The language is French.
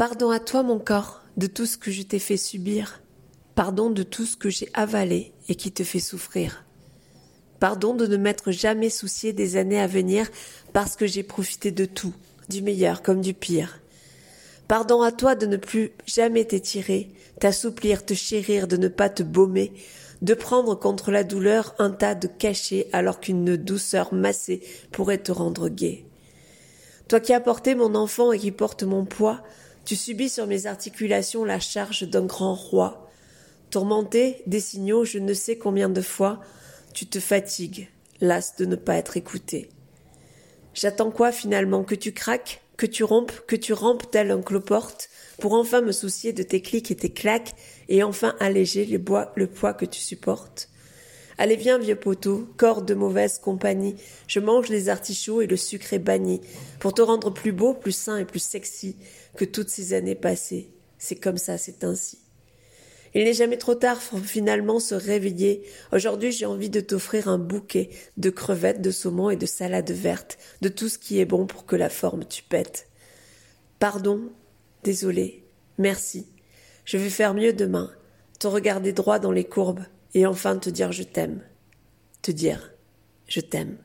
Pardon à toi, mon corps, de tout ce que je t'ai fait subir. Pardon de tout ce que j'ai avalé et qui te fait souffrir. Pardon de ne m'être jamais soucié des années à venir parce que j'ai profité de tout, du meilleur comme du pire. Pardon à toi de ne plus jamais t'étirer, t'assouplir, te chérir, de ne pas te baumer, de prendre contre la douleur un tas de cachets alors qu'une douceur massée pourrait te rendre gai. Toi qui as porté mon enfant et qui porte mon poids, tu subis sur mes articulations la charge d'un grand roi. Tourmenté des signaux je ne sais combien de fois, tu te fatigues, las de ne pas être écouté. J'attends quoi finalement? Que tu craques Que tu rompes Que tu rampes tel un cloporte pour enfin me soucier de tes clics et tes claques et enfin alléger le, le poids que tu supportes? Allez viens vieux poteau, corps de mauvaise compagnie, je mange les artichauts et le sucre est banni, pour te rendre plus beau, plus sain et plus sexy que toutes ces années passées. C'est comme ça, c'est ainsi. Il n'est jamais trop tard pour finalement se réveiller. Aujourd'hui, j'ai envie de t'offrir un bouquet de crevettes, de saumon et de salade verte, de tout ce qui est bon pour que la forme tu pètes. Pardon, désolé, merci. Je vais faire mieux demain, te regarder droit dans les courbes, et enfin te dire je t'aime. Te dire je t'aime.